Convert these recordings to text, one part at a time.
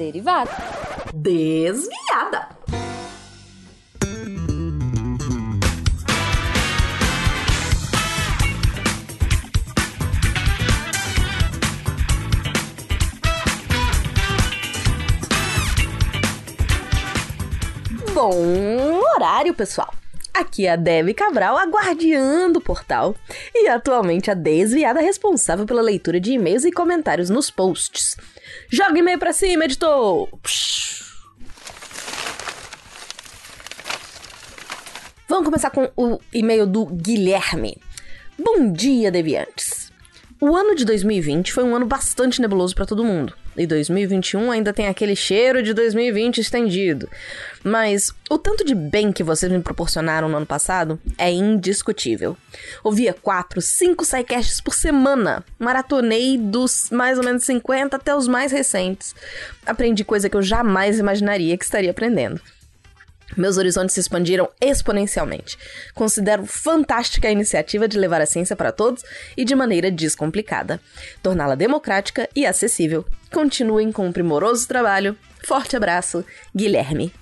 Derivada. Desviada. Bom horário, pessoal. Aqui é a Debbie Cabral, a guardiã do portal, e atualmente a desviada responsável pela leitura de e-mails e comentários nos posts. Joga e-mail pra cima, editor! Psh. Vamos começar com o e-mail do Guilherme. Bom dia, deviantes. O ano de 2020 foi um ano bastante nebuloso para todo mundo. E 2021 ainda tem aquele cheiro de 2020 estendido. Mas o tanto de bem que vocês me proporcionaram no ano passado é indiscutível. Ouvia 4, 5 sidecasts por semana. Maratonei dos mais ou menos 50 até os mais recentes. Aprendi coisa que eu jamais imaginaria que estaria aprendendo. Meus horizontes se expandiram exponencialmente. Considero fantástica a iniciativa de levar a ciência para todos e de maneira descomplicada. Torná-la democrática e acessível. Continuem com um primoroso trabalho. Forte abraço, Guilherme.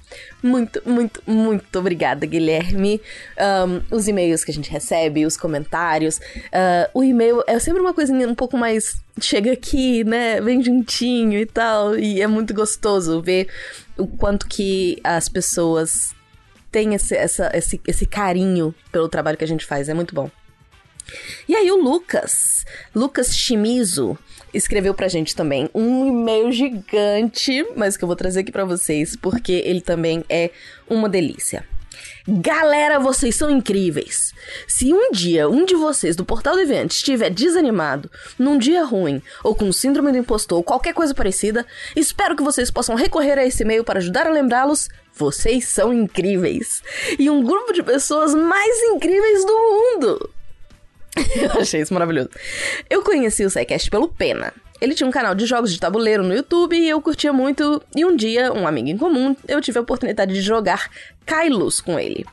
Muito, muito, muito obrigada, Guilherme. Um, os e-mails que a gente recebe, os comentários. Uh, o e-mail é sempre uma coisinha um pouco mais. Chega aqui, né? Vem juntinho e tal. E é muito gostoso ver o quanto que as pessoas têm esse, essa, esse, esse carinho pelo trabalho que a gente faz. É muito bom. E aí o Lucas, Lucas Chimizo, escreveu pra gente também um e-mail gigante, mas que eu vou trazer aqui para vocês, porque ele também é uma delícia. Galera, vocês são incríveis! Se um dia um de vocês do Portal do Evento estiver desanimado, num dia ruim, ou com síndrome do impostor ou qualquer coisa parecida, espero que vocês possam recorrer a esse e-mail para ajudar a lembrá-los. Vocês são incríveis! E um grupo de pessoas mais incríveis do mundo! achei isso maravilhoso. Eu conheci o SciCast pelo Pena. Ele tinha um canal de jogos de tabuleiro no YouTube e eu curtia muito. E um dia, um amigo em comum, eu tive a oportunidade de jogar Kylos com ele.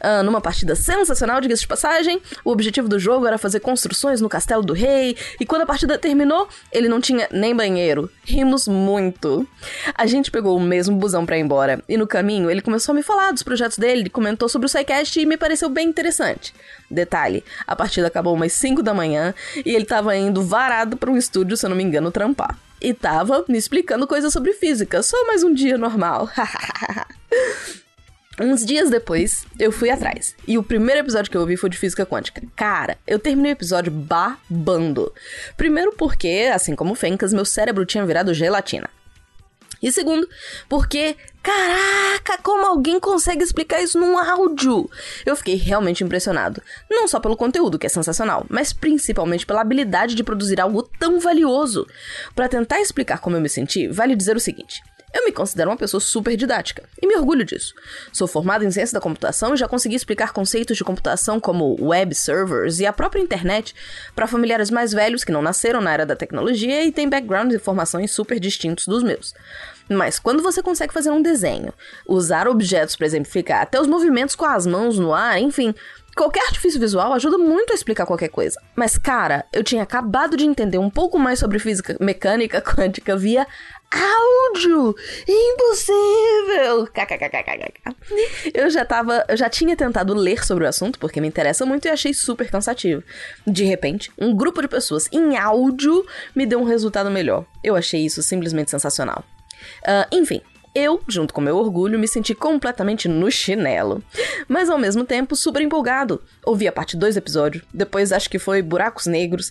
Uh, numa partida sensacional, diga-se de passagem, o objetivo do jogo era fazer construções no castelo do rei, e quando a partida terminou, ele não tinha nem banheiro. Rimos muito. A gente pegou o mesmo busão para ir embora, e no caminho ele começou a me falar dos projetos dele, comentou sobre o SciCast e me pareceu bem interessante. Detalhe, a partida acabou umas 5 da manhã e ele tava indo varado para um estúdio, se eu não me engano, trampar. E tava me explicando coisas sobre física, só mais um dia normal. Uns dias depois, eu fui atrás. E o primeiro episódio que eu ouvi foi de física quântica. Cara, eu terminei o episódio babando. Primeiro porque, assim como o Fencas, meu cérebro tinha virado gelatina. E segundo, porque, caraca, como alguém consegue explicar isso num áudio? Eu fiquei realmente impressionado. Não só pelo conteúdo, que é sensacional, mas principalmente pela habilidade de produzir algo tão valioso. Para tentar explicar como eu me senti, vale dizer o seguinte: eu me considero uma pessoa super didática e me orgulho disso. Sou formada em ciência da computação e já consegui explicar conceitos de computação como web servers e a própria internet para familiares mais velhos que não nasceram na era da tecnologia e têm backgrounds e formações super distintos dos meus. Mas quando você consegue fazer um desenho, usar objetos para exemplificar, até os movimentos com as mãos no ar, enfim, Qualquer artifício visual ajuda muito a explicar qualquer coisa. Mas, cara, eu tinha acabado de entender um pouco mais sobre física mecânica quântica via áudio! Impossível! Eu já tava, eu já tinha tentado ler sobre o assunto porque me interessa muito e achei super cansativo. De repente, um grupo de pessoas em áudio me deu um resultado melhor. Eu achei isso simplesmente sensacional. Uh, enfim, eu, junto com meu orgulho, me senti completamente no chinelo. Mas ao mesmo tempo, super empolgado. Ouvi a parte 2 do episódio, depois acho que foi Buracos Negros.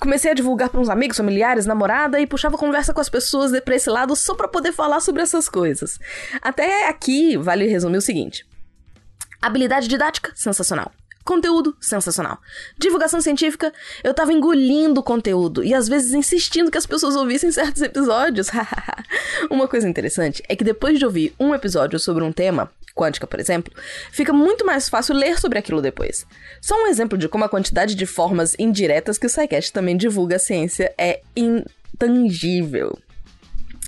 Comecei a divulgar para uns amigos, familiares, namorada e puxava conversa com as pessoas pra esse lado só pra poder falar sobre essas coisas. Até aqui, vale resumir o seguinte: habilidade didática, sensacional. Conteúdo sensacional. Divulgação científica, eu tava engolindo conteúdo e às vezes insistindo que as pessoas ouvissem certos episódios. Uma coisa interessante é que depois de ouvir um episódio sobre um tema, quântica, por exemplo, fica muito mais fácil ler sobre aquilo depois. Só um exemplo de como a quantidade de formas indiretas que o SciCast também divulga a ciência é intangível.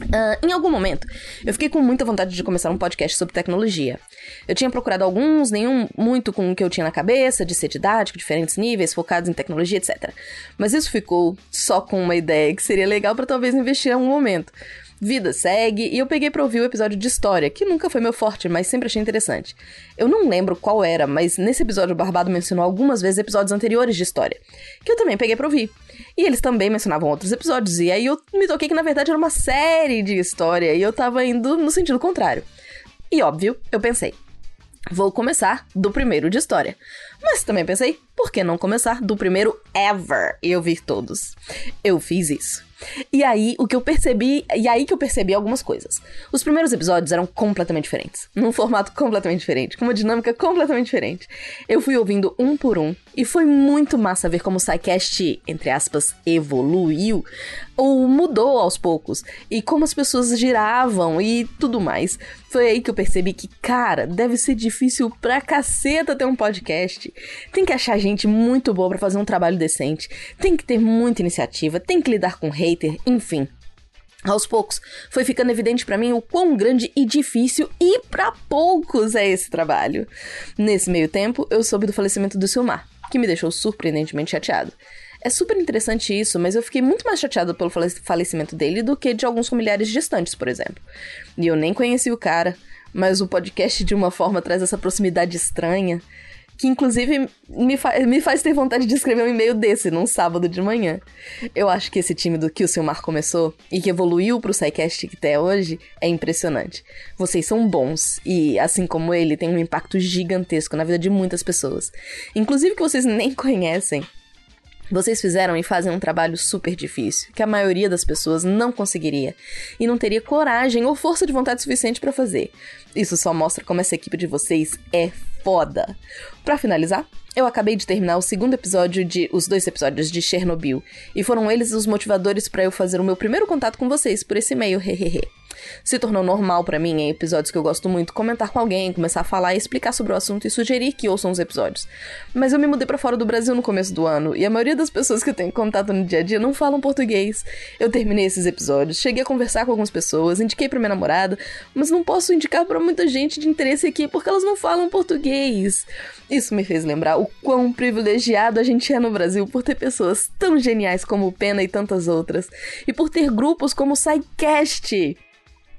Uh, em algum momento, eu fiquei com muita vontade de começar um podcast sobre tecnologia. Eu tinha procurado alguns, nenhum muito com o que eu tinha na cabeça, de ser didático, diferentes níveis, focados em tecnologia, etc. Mas isso ficou só com uma ideia que seria legal para talvez investir em um momento. Vida segue e eu peguei pra ouvir o episódio de história, que nunca foi meu forte, mas sempre achei interessante. Eu não lembro qual era, mas nesse episódio o Barbado mencionou algumas vezes episódios anteriores de história, que eu também peguei pra ouvir. E eles também mencionavam outros episódios, e aí eu me toquei que na verdade era uma série de história e eu tava indo no sentido contrário. E óbvio, eu pensei, vou começar do primeiro de história. Mas também pensei, por que não começar do primeiro ever e ouvir todos? Eu fiz isso. E aí, o que eu percebi. E aí que eu percebi algumas coisas. Os primeiros episódios eram completamente diferentes. Num formato completamente diferente, com uma dinâmica completamente diferente. Eu fui ouvindo um por um. E foi muito massa ver como o SciCast, entre aspas, evoluiu. Ou mudou aos poucos. E como as pessoas giravam e tudo mais. Foi aí que eu percebi que, cara, deve ser difícil pra caceta ter um podcast. Tem que achar gente muito boa para fazer um trabalho decente. Tem que ter muita iniciativa. Tem que lidar com hater, enfim. Aos poucos, foi ficando evidente para mim o quão grande e difícil e para poucos é esse trabalho. Nesse meio tempo, eu soube do falecimento do Silmar, que me deixou surpreendentemente chateado. É super interessante isso, mas eu fiquei muito mais chateada pelo falecimento dele do que de alguns familiares distantes, por exemplo. E eu nem conheci o cara, mas o podcast de uma forma traz essa proximidade estranha que inclusive me, fa me faz ter vontade de escrever um e-mail desse num sábado de manhã. Eu acho que esse time do que o Silmar começou e que evoluiu pro SciCast que até hoje é impressionante. Vocês são bons e, assim como ele, tem um impacto gigantesco na vida de muitas pessoas. Inclusive que vocês nem conhecem. Vocês fizeram e fazem um trabalho super difícil, que a maioria das pessoas não conseguiria e não teria coragem ou força de vontade suficiente para fazer. Isso só mostra como essa equipe de vocês é foda. Para finalizar, eu acabei de terminar o segundo episódio de os dois episódios de Chernobyl e foram eles os motivadores para eu fazer o meu primeiro contato com vocês por esse e-mail, hehehe. Se tornou normal para mim, em episódios que eu gosto muito, comentar com alguém, começar a falar e explicar sobre o assunto e sugerir que ouçam os episódios. Mas eu me mudei para fora do Brasil no começo do ano e a maioria das pessoas que eu tenho contato no dia a dia não falam português. Eu terminei esses episódios, cheguei a conversar com algumas pessoas, indiquei para minha namorada, mas não posso indicar para muita gente de interesse aqui porque elas não falam português. Isso me fez lembrar o quão privilegiado a gente é no Brasil por ter pessoas tão geniais como o Pena e tantas outras, e por ter grupos como o SciCast.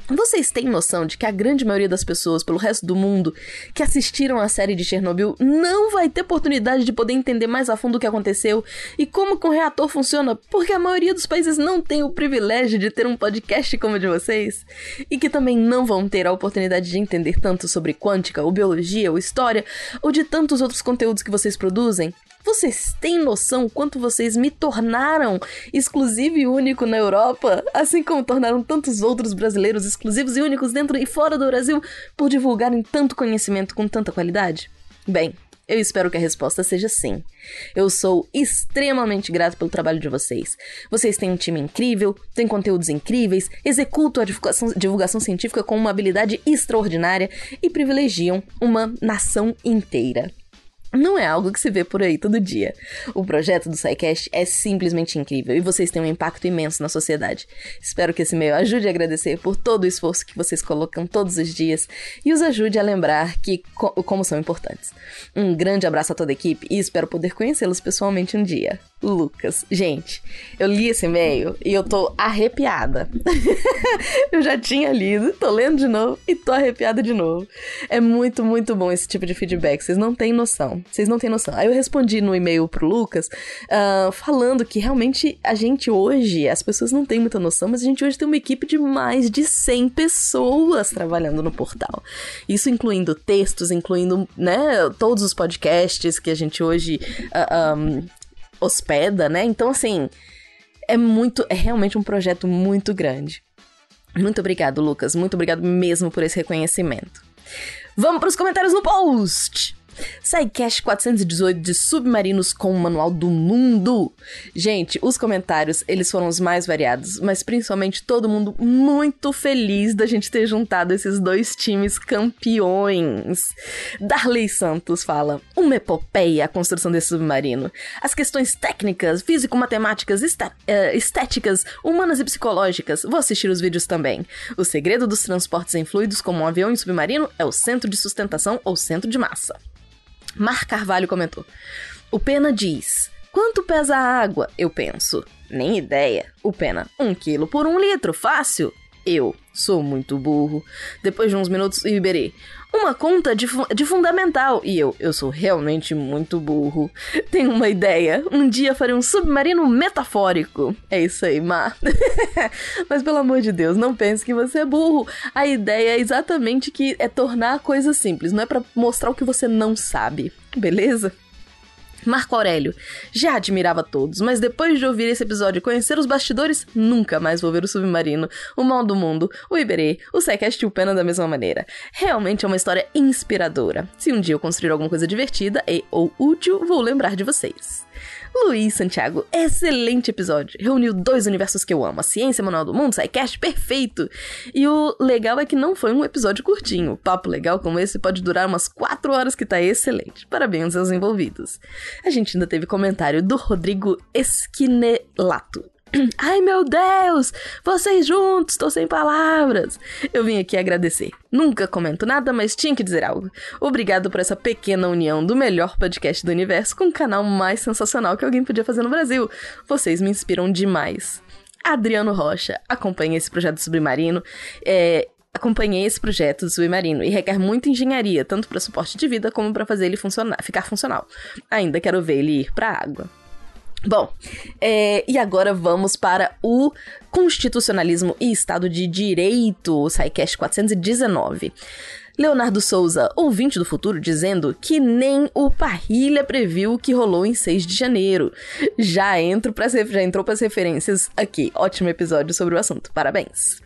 Vocês têm noção de que a grande maioria das pessoas pelo resto do mundo que assistiram a série de Chernobyl não vai ter oportunidade de poder entender mais a fundo o que aconteceu e como que um reator funciona, porque a maioria dos países não tem o privilégio de ter um podcast como o de vocês e que também não vão ter a oportunidade de entender tanto sobre quântica, ou biologia, ou história, ou de tantos outros conteúdos que vocês produzem? Vocês têm noção quanto vocês me tornaram exclusivo e único na Europa, assim como tornaram tantos outros brasileiros exclusivos e únicos dentro e fora do Brasil por divulgarem tanto conhecimento com tanta qualidade? Bem, eu espero que a resposta seja sim. Eu sou extremamente grato pelo trabalho de vocês. Vocês têm um time incrível, têm conteúdos incríveis, executam a divulgação, divulgação científica com uma habilidade extraordinária e privilegiam uma nação inteira não é algo que se vê por aí todo dia. O projeto do SciCast é simplesmente incrível e vocês têm um impacto imenso na sociedade. Espero que esse meio ajude a agradecer por todo o esforço que vocês colocam todos os dias e os ajude a lembrar que co como são importantes. Um grande abraço a toda a equipe e espero poder conhecê-los pessoalmente um dia. Lucas. Gente, eu li esse e-mail e eu tô arrepiada. eu já tinha lido, tô lendo de novo e tô arrepiada de novo. É muito, muito bom esse tipo de feedback. Vocês não têm noção. Vocês não têm noção. Aí eu respondi no e-mail pro Lucas uh, falando que realmente a gente hoje, as pessoas não têm muita noção, mas a gente hoje tem uma equipe de mais de 100 pessoas trabalhando no portal. Isso incluindo textos, incluindo, né, todos os podcasts que a gente hoje uh, ah, um, hospeda, né? Então, assim, é muito, é realmente um projeto muito grande. Muito obrigado, Lucas. Muito obrigado mesmo por esse reconhecimento. Vamos para os comentários no post! SciCast 418 de Submarinos com o Manual do Mundo. Gente, os comentários, eles foram os mais variados, mas principalmente todo mundo muito feliz da gente ter juntado esses dois times campeões. Darley Santos fala: uma epopeia a construção desse submarino. As questões técnicas, físico-matemáticas, eh, estéticas, humanas e psicológicas. Vou assistir os vídeos também. O segredo dos transportes em fluidos como um avião e submarino é o centro de sustentação ou centro de massa. Mar Carvalho comentou. O Pena diz: Quanto pesa a água? Eu penso. Nem ideia. O Pena: Um quilo por um litro, fácil. Eu sou muito burro. Depois de uns minutos, o Iberê. Uma conta de, fu de fundamental. E eu, eu sou realmente muito burro. Tenho uma ideia. Um dia farei um submarino metafórico. É isso aí, Mar. Mas pelo amor de Deus, não pense que você é burro. A ideia é exatamente que é tornar a coisa simples. Não é para mostrar o que você não sabe. Beleza? Marco Aurélio. Já admirava todos, mas depois de ouvir esse episódio e conhecer os bastidores, nunca mais vou ver o Submarino, o Mal do Mundo, o Iberê, o Sequest e o Pena da mesma maneira. Realmente é uma história inspiradora. Se um dia eu construir alguma coisa divertida e ou útil, vou lembrar de vocês. Luiz Santiago, excelente episódio. Reuniu dois universos que eu amo: a ciência manual do mundo, SciCast, perfeito. E o legal é que não foi um episódio curtinho. Papo legal como esse pode durar umas quatro horas, que tá excelente. Parabéns aos envolvidos. A gente ainda teve comentário do Rodrigo Esquinelato. Ai meu Deus! Vocês juntos, tô sem palavras! Eu vim aqui agradecer. Nunca comento nada, mas tinha que dizer algo. Obrigado por essa pequena união do melhor podcast do universo com o canal mais sensacional que alguém podia fazer no Brasil. Vocês me inspiram demais. Adriano Rocha acompanha esse projeto submarino. É, acompanhei esse projeto do submarino e requer muita engenharia, tanto para suporte de vida como para fazer ele funcionar, ficar funcional. Ainda quero ver ele ir para água. Bom, é, e agora vamos para o Constitucionalismo e Estado de Direito, o SciCast 419. Leonardo Souza, ouvinte do futuro, dizendo que nem o Parrilha previu o que rolou em 6 de janeiro. Já, entro pras, já entrou para as referências aqui. Ótimo episódio sobre o assunto. Parabéns.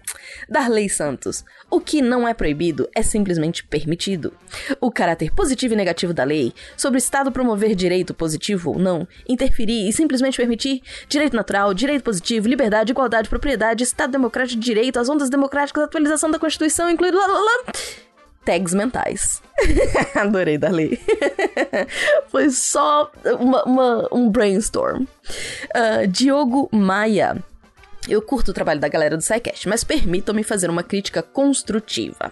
Darley Santos. O que não é proibido é simplesmente permitido. O caráter positivo e negativo da lei, sobre o Estado promover direito positivo ou não, interferir e simplesmente permitir direito natural, direito positivo, liberdade, igualdade, propriedade, Estado democrático de direito, as ondas democráticas, atualização da Constituição, incluindo. Lá, lá, lá tags mentais. Adorei Darley. Foi só uma, uma, um brainstorm. Uh, Diogo Maia. Eu curto o trabalho da galera do SciCast, mas permitam-me fazer uma crítica construtiva.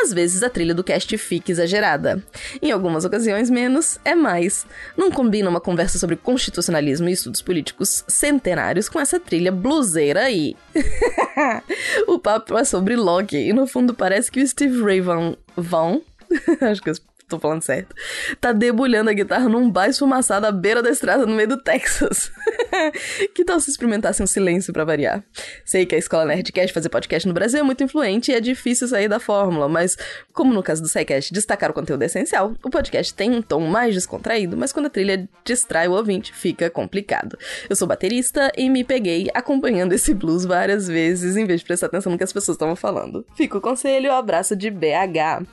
Às vezes a trilha do cast fica exagerada. Em algumas ocasiões, menos é mais. Não combina uma conversa sobre constitucionalismo e estudos políticos centenários com essa trilha bluseira aí. o papo é sobre Loki e no fundo parece que o Steve Ray. Vão... Acho que tô falando certo, tá debulhando a guitarra num bar esfumaçado à beira da estrada no meio do Texas. que tal se experimentasse um silêncio para variar? Sei que a escola Nerdcast fazer podcast no Brasil é muito influente e é difícil sair da fórmula, mas como no caso do SciCast destacar o conteúdo é essencial, o podcast tem um tom mais descontraído, mas quando a trilha distrai o ouvinte, fica complicado. Eu sou baterista e me peguei acompanhando esse blues várias vezes em vez de prestar atenção no que as pessoas estavam falando. Fica o conselho, abraço de BH.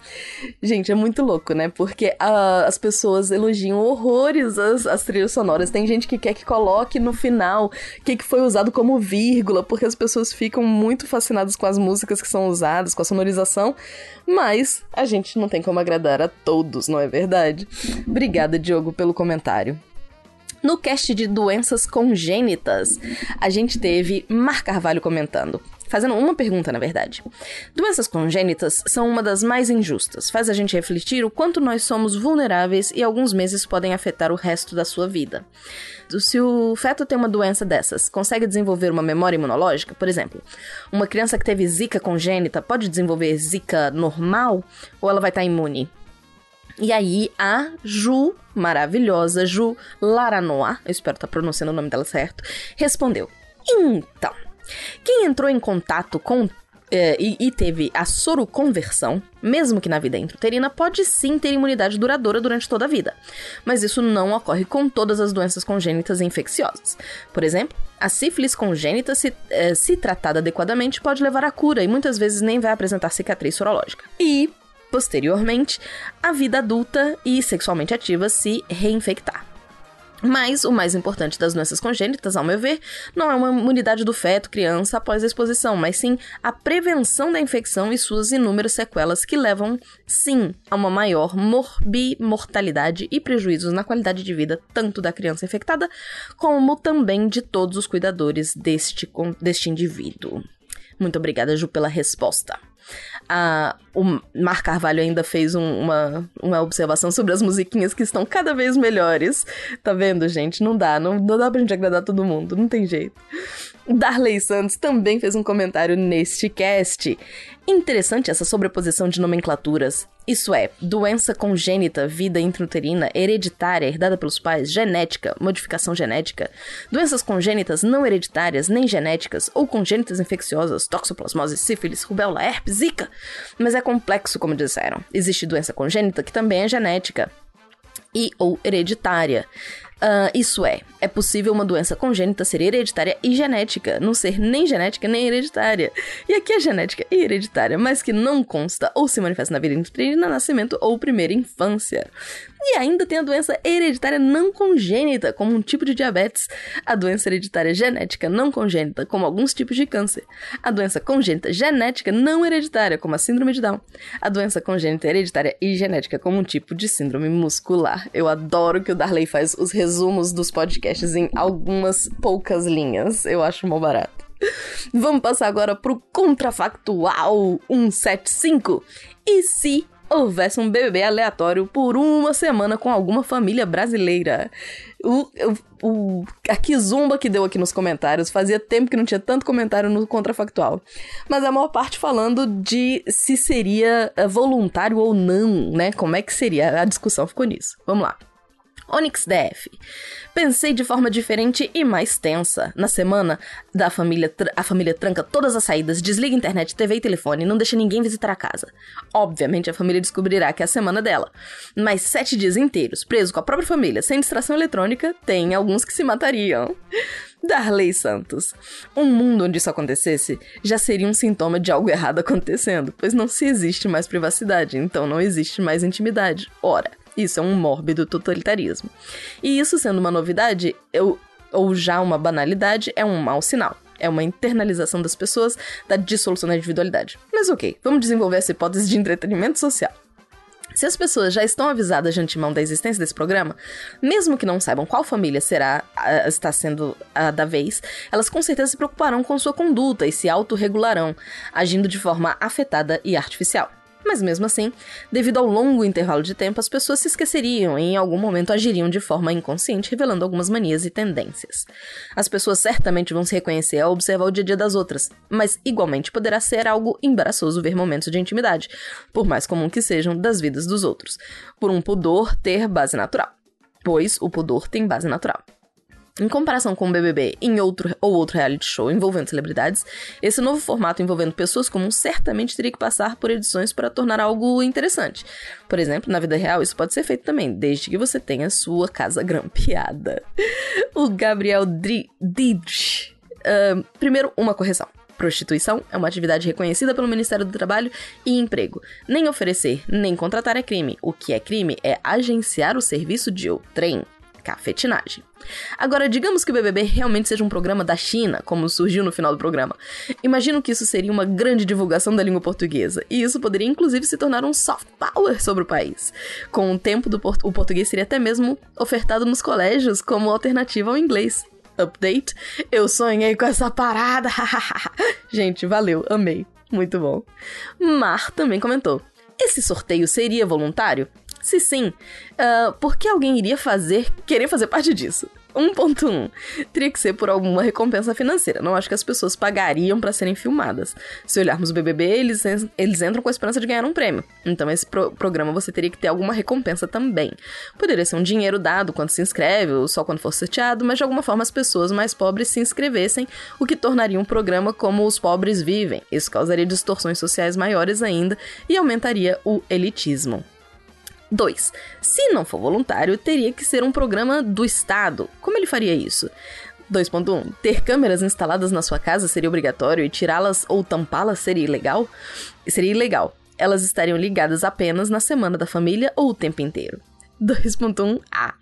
Gente, é muito louco, né? Né? Porque uh, as pessoas elogiam horrores as, as, trilhas sonoras. Tem gente que quer que coloque no final o que, que foi usado como vírgula, porque as pessoas ficam muito fascinadas com as músicas que são usadas, com a sonorização. Mas a gente não tem como agradar a todos, não é verdade? Obrigada, Diogo, pelo comentário. No cast de doenças congênitas, a gente teve Mar Carvalho comentando fazendo uma pergunta, na verdade. Doenças congênitas são uma das mais injustas. Faz a gente refletir o quanto nós somos vulneráveis e alguns meses podem afetar o resto da sua vida. Se o feto tem uma doença dessas, consegue desenvolver uma memória imunológica, por exemplo, uma criança que teve zika congênita pode desenvolver zika normal ou ela vai estar imune? E aí a Ju, maravilhosa Ju Laranoa, eu espero estar pronunciando o nome dela certo, respondeu: Então, quem entrou em contato com é, e, e, teve a soroconversão, mesmo que na vida intrauterina, pode sim ter imunidade duradoura durante toda a vida. Mas isso não ocorre com todas as doenças congênitas infecciosas. Por exemplo, a sífilis congênita, se, é, se tratada adequadamente, pode levar à cura e muitas vezes nem vai apresentar cicatriz sorológica. E, posteriormente, a vida adulta e sexualmente ativa se reinfectar. Mas o mais importante das doenças congênitas, ao meu ver, não é uma imunidade do feto, criança, após a exposição, mas sim a prevenção da infecção e suas inúmeras sequelas que levam, sim, a uma maior morbimortalidade e prejuízos na qualidade de vida tanto da criança infectada, como também de todos os cuidadores deste, deste indivíduo. Muito obrigada, Ju, pela resposta. Ah, o Mar Carvalho ainda fez um, uma, uma observação sobre as musiquinhas que estão cada vez melhores. Tá vendo, gente? Não dá, não, não dá pra gente agradar todo mundo, não tem jeito. Darley Santos também fez um comentário neste cast. Interessante essa sobreposição de nomenclaturas. Isso é, doença congênita, vida intrauterina, hereditária, herdada pelos pais, genética, modificação genética, doenças congênitas não hereditárias nem genéticas, ou congênitas infecciosas, toxoplasmose, sífilis, rubéola, herpes, zika. Mas é complexo, como disseram. Existe doença congênita que também é genética e ou hereditária. Uh, isso é, é possível uma doença congênita ser hereditária e genética, não ser nem genética nem hereditária. E aqui é genética e hereditária, mas que não consta ou se manifesta na vida intrauterina, nascimento ou primeira infância. E ainda tem a doença hereditária não congênita, como um tipo de diabetes, a doença hereditária genética não congênita, como alguns tipos de câncer, a doença congênita genética não hereditária, como a síndrome de Down, a doença congênita hereditária e genética, como um tipo de síndrome muscular. Eu adoro que o Darley faz os resumos dos podcasts em algumas poucas linhas. Eu acho mó barato. Vamos passar agora pro contrafactual 175. E se houvesse um BBB aleatório por uma semana com alguma família brasileira. O, o, a Kizumba que deu aqui nos comentários fazia tempo que não tinha tanto comentário no Contrafactual. Mas a maior parte falando de se seria eh, voluntário ou não, né? Como é que seria? A discussão ficou nisso. Vamos lá. Onyx DF. Pensei de forma diferente e mais tensa. Na semana da família, a família tranca todas as saídas, desliga internet, TV e telefone não deixa ninguém visitar a casa. Obviamente a família descobrirá que é a semana dela. Mas sete dias inteiros, preso com a própria família, sem distração eletrônica, tem alguns que se matariam. Darley Santos. Um mundo onde isso acontecesse já seria um sintoma de algo errado acontecendo, pois não se existe mais privacidade, então não existe mais intimidade. Ora. Isso é um mórbido totalitarismo. E isso sendo uma novidade, eu, ou já uma banalidade, é um mau sinal. É uma internalização das pessoas da dissolução da individualidade. Mas ok, vamos desenvolver essa hipótese de entretenimento social. Se as pessoas já estão avisadas de antemão da existência desse programa, mesmo que não saibam qual família será está sendo a da vez, elas com certeza se preocuparão com sua conduta e se autorregularão, agindo de forma afetada e artificial. Mas mesmo assim, devido ao longo intervalo de tempo, as pessoas se esqueceriam e em algum momento agiriam de forma inconsciente, revelando algumas manias e tendências. As pessoas certamente vão se reconhecer ao observar o dia a dia das outras, mas igualmente poderá ser algo embaraçoso ver momentos de intimidade, por mais comum que sejam, das vidas dos outros, por um pudor ter base natural. Pois o pudor tem base natural. Em comparação com o BBB em outro ou outro reality show envolvendo celebridades, esse novo formato envolvendo pessoas comuns certamente teria que passar por edições para tornar algo interessante. Por exemplo, na vida real, isso pode ser feito também, desde que você tenha sua casa grampeada. O Gabriel Didge. Uh, primeiro, uma correção. Prostituição é uma atividade reconhecida pelo Ministério do Trabalho e Emprego. Nem oferecer, nem contratar é crime. O que é crime é agenciar o serviço de outrem cafetinagem. Agora, digamos que o BBB realmente seja um programa da China, como surgiu no final do programa. Imagino que isso seria uma grande divulgação da língua portuguesa, e isso poderia inclusive se tornar um soft power sobre o país. Com o tempo, do o português seria até mesmo ofertado nos colégios como alternativa ao inglês. Update: Eu sonhei com essa parada! Gente, valeu, amei. Muito bom. Mar também comentou: Esse sorteio seria voluntário? Se sim, uh, por que alguém iria fazer, querer fazer parte disso? 1.1. Teria que ser por alguma recompensa financeira. Não acho que as pessoas pagariam para serem filmadas. Se olharmos o BBB, eles, eles entram com a esperança de ganhar um prêmio. Então, esse pro programa você teria que ter alguma recompensa também. Poderia ser um dinheiro dado quando se inscreve ou só quando for sorteado, mas de alguma forma as pessoas mais pobres se inscrevessem, o que tornaria um programa como os pobres vivem. Isso causaria distorções sociais maiores ainda e aumentaria o elitismo. 2. Se não for voluntário, teria que ser um programa do Estado. Como ele faria isso? 2.1. Ter câmeras instaladas na sua casa seria obrigatório e tirá-las ou tampá-las seria ilegal? Seria ilegal. Elas estariam ligadas apenas na semana da família ou o tempo inteiro. 2.1a.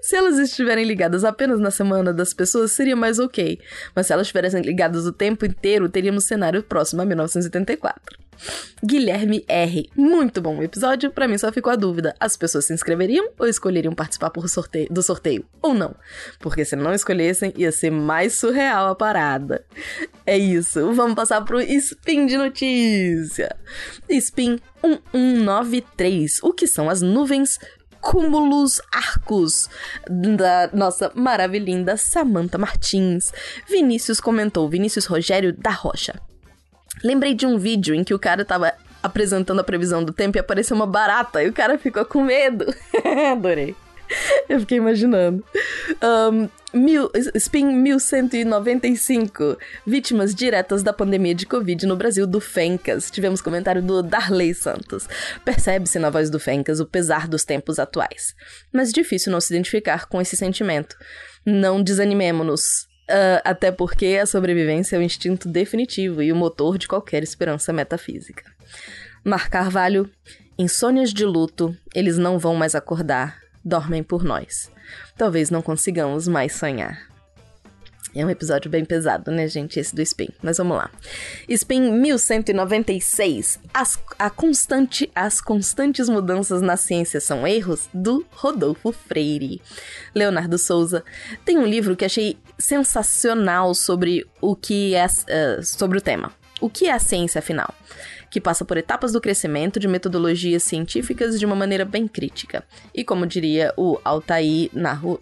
Se elas estiverem ligadas apenas na semana das pessoas, seria mais ok. Mas se elas estivessem ligadas o tempo inteiro, teríamos cenário próximo a 1984. Guilherme R. Muito bom episódio. Para mim só ficou a dúvida: as pessoas se inscreveriam ou escolheriam participar por sorteio, do sorteio? Ou não? Porque se não escolhessem, ia ser mais surreal a parada. É isso. Vamos passar pro Spin de notícia. Spin 1193. O que são as nuvens cúmulos arcos da nossa maravilhinda Samantha Martins. Vinícius comentou, Vinícius Rogério da Rocha. Lembrei de um vídeo em que o cara tava apresentando a previsão do tempo e apareceu uma barata e o cara ficou com medo. Adorei. Eu fiquei imaginando. Um, mil, Spin 1195. Vítimas diretas da pandemia de Covid no Brasil do Fencas. Tivemos comentário do Darley Santos. Percebe-se na voz do Fencas o pesar dos tempos atuais. Mas difícil não se identificar com esse sentimento. Não desanimemo-nos. Uh, até porque a sobrevivência é o instinto definitivo e o motor de qualquer esperança metafísica. Mar Carvalho, insônias de luto, eles não vão mais acordar, dormem por nós. Talvez não consigamos mais sonhar. É um episódio bem pesado, né, gente? Esse do Spin. Mas vamos lá. Spin 1196. As, a constante, as constantes mudanças na ciência são erros? Do Rodolfo Freire. Leonardo Souza. Tem um livro que achei sensacional sobre o que é. Uh, sobre o tema. O que é a ciência, afinal? Que passa por etapas do crescimento de metodologias científicas de uma maneira bem crítica. E como diria o Altair Naru,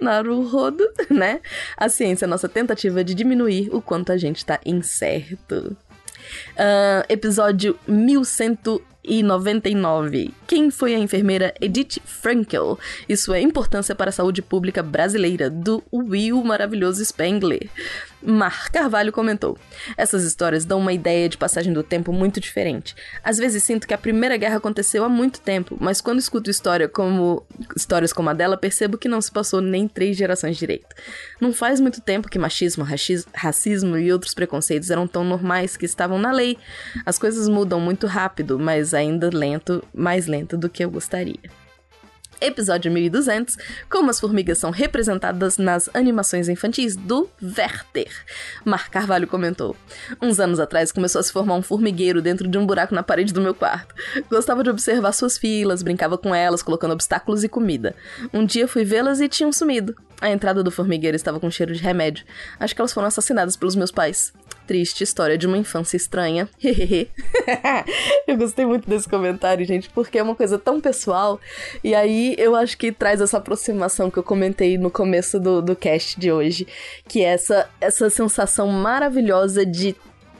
Naruhodo, né? A ciência é nossa tentativa de diminuir o quanto a gente está incerto. Uh, episódio 1100 e 99. Quem foi a enfermeira Edith Frankel e sua importância para a saúde pública brasileira, do Will Maravilhoso Spengler. Mar Carvalho comentou: Essas histórias dão uma ideia de passagem do tempo muito diferente. Às vezes sinto que a Primeira Guerra aconteceu há muito tempo, mas quando escuto história como histórias como a dela, percebo que não se passou nem três gerações direito. Não faz muito tempo que machismo, racismo e outros preconceitos eram tão normais que estavam na lei. As coisas mudam muito rápido, mas ainda lento, mais lento do que eu gostaria episódio 1200, como as formigas são representadas nas animações infantis do Werther. Mar Carvalho comentou: Uns anos atrás começou a se formar um formigueiro dentro de um buraco na parede do meu quarto. Gostava de observar suas filas, brincava com elas, colocando obstáculos e comida. Um dia fui vê-las e tinham sumido. A entrada do formigueiro estava com cheiro de remédio. Acho que elas foram assassinadas pelos meus pais. Triste história de uma infância estranha. eu gostei muito desse comentário, gente, porque é uma coisa tão pessoal. E aí eu acho que traz essa aproximação que eu comentei no começo do, do cast de hoje. Que é essa, essa sensação maravilhosa de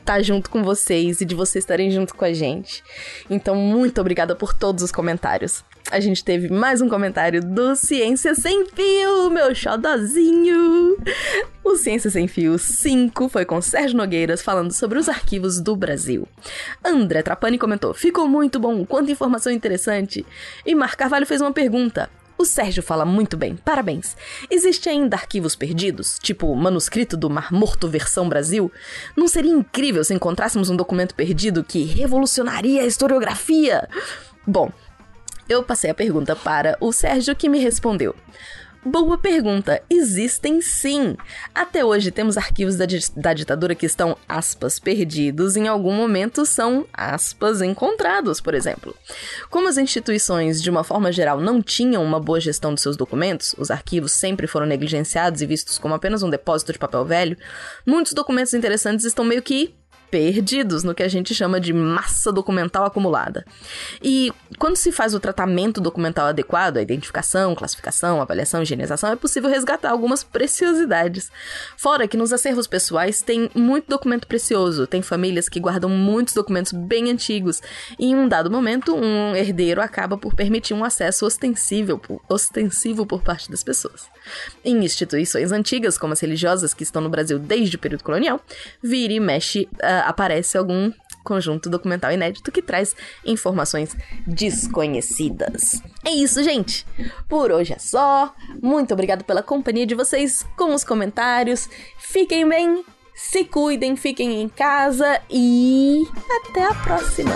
estar junto com vocês e de vocês estarem junto com a gente. Então, muito obrigada por todos os comentários a gente teve mais um comentário do Ciência Sem Fio, meu xodozinho. O Ciência Sem Fio 5 foi com Sérgio Nogueiras falando sobre os arquivos do Brasil. André Trapani comentou: ficou muito bom, quanta informação interessante. E Mar Carvalho fez uma pergunta. O Sérgio fala muito bem, parabéns. Existe ainda arquivos perdidos, tipo o manuscrito do Mar Morto versão Brasil? Não seria incrível se encontrássemos um documento perdido que revolucionaria a historiografia? Bom, eu passei a pergunta para o Sérgio, que me respondeu. Boa pergunta. Existem sim. Até hoje temos arquivos da, da, ditadura que estão, aspas, perdidos, em algum momento são, aspas, encontrados, por exemplo. Como as instituições, de uma forma geral, não tinham uma boa gestão de seus documentos, os arquivos sempre foram negligenciados e vistos como apenas um depósito de papel velho, muitos documentos interessantes estão meio que perdidos no que a gente chama de massa documental acumulada. E quando se faz o tratamento documental adequado, a identificação, classificação, avaliação higienização, é possível resgatar algumas preciosidades. Fora que nos acervos pessoais tem muito documento precioso, tem famílias que guardam muitos documentos bem antigos, e em um dado momento, um herdeiro acaba por permitir um acesso ostensivo, ostensivo por parte das pessoas. Em instituições antigas, como as religiosas que estão no Brasil desde o período colonial, vira e mexe, uh, aparece algum conjunto documental inédito que traz informações desconhecidas. É isso, gente. Por hoje é só. Muito obrigado pela companhia de vocês com os comentários. Fiquem bem, se cuidem, fiquem em casa e até a próxima.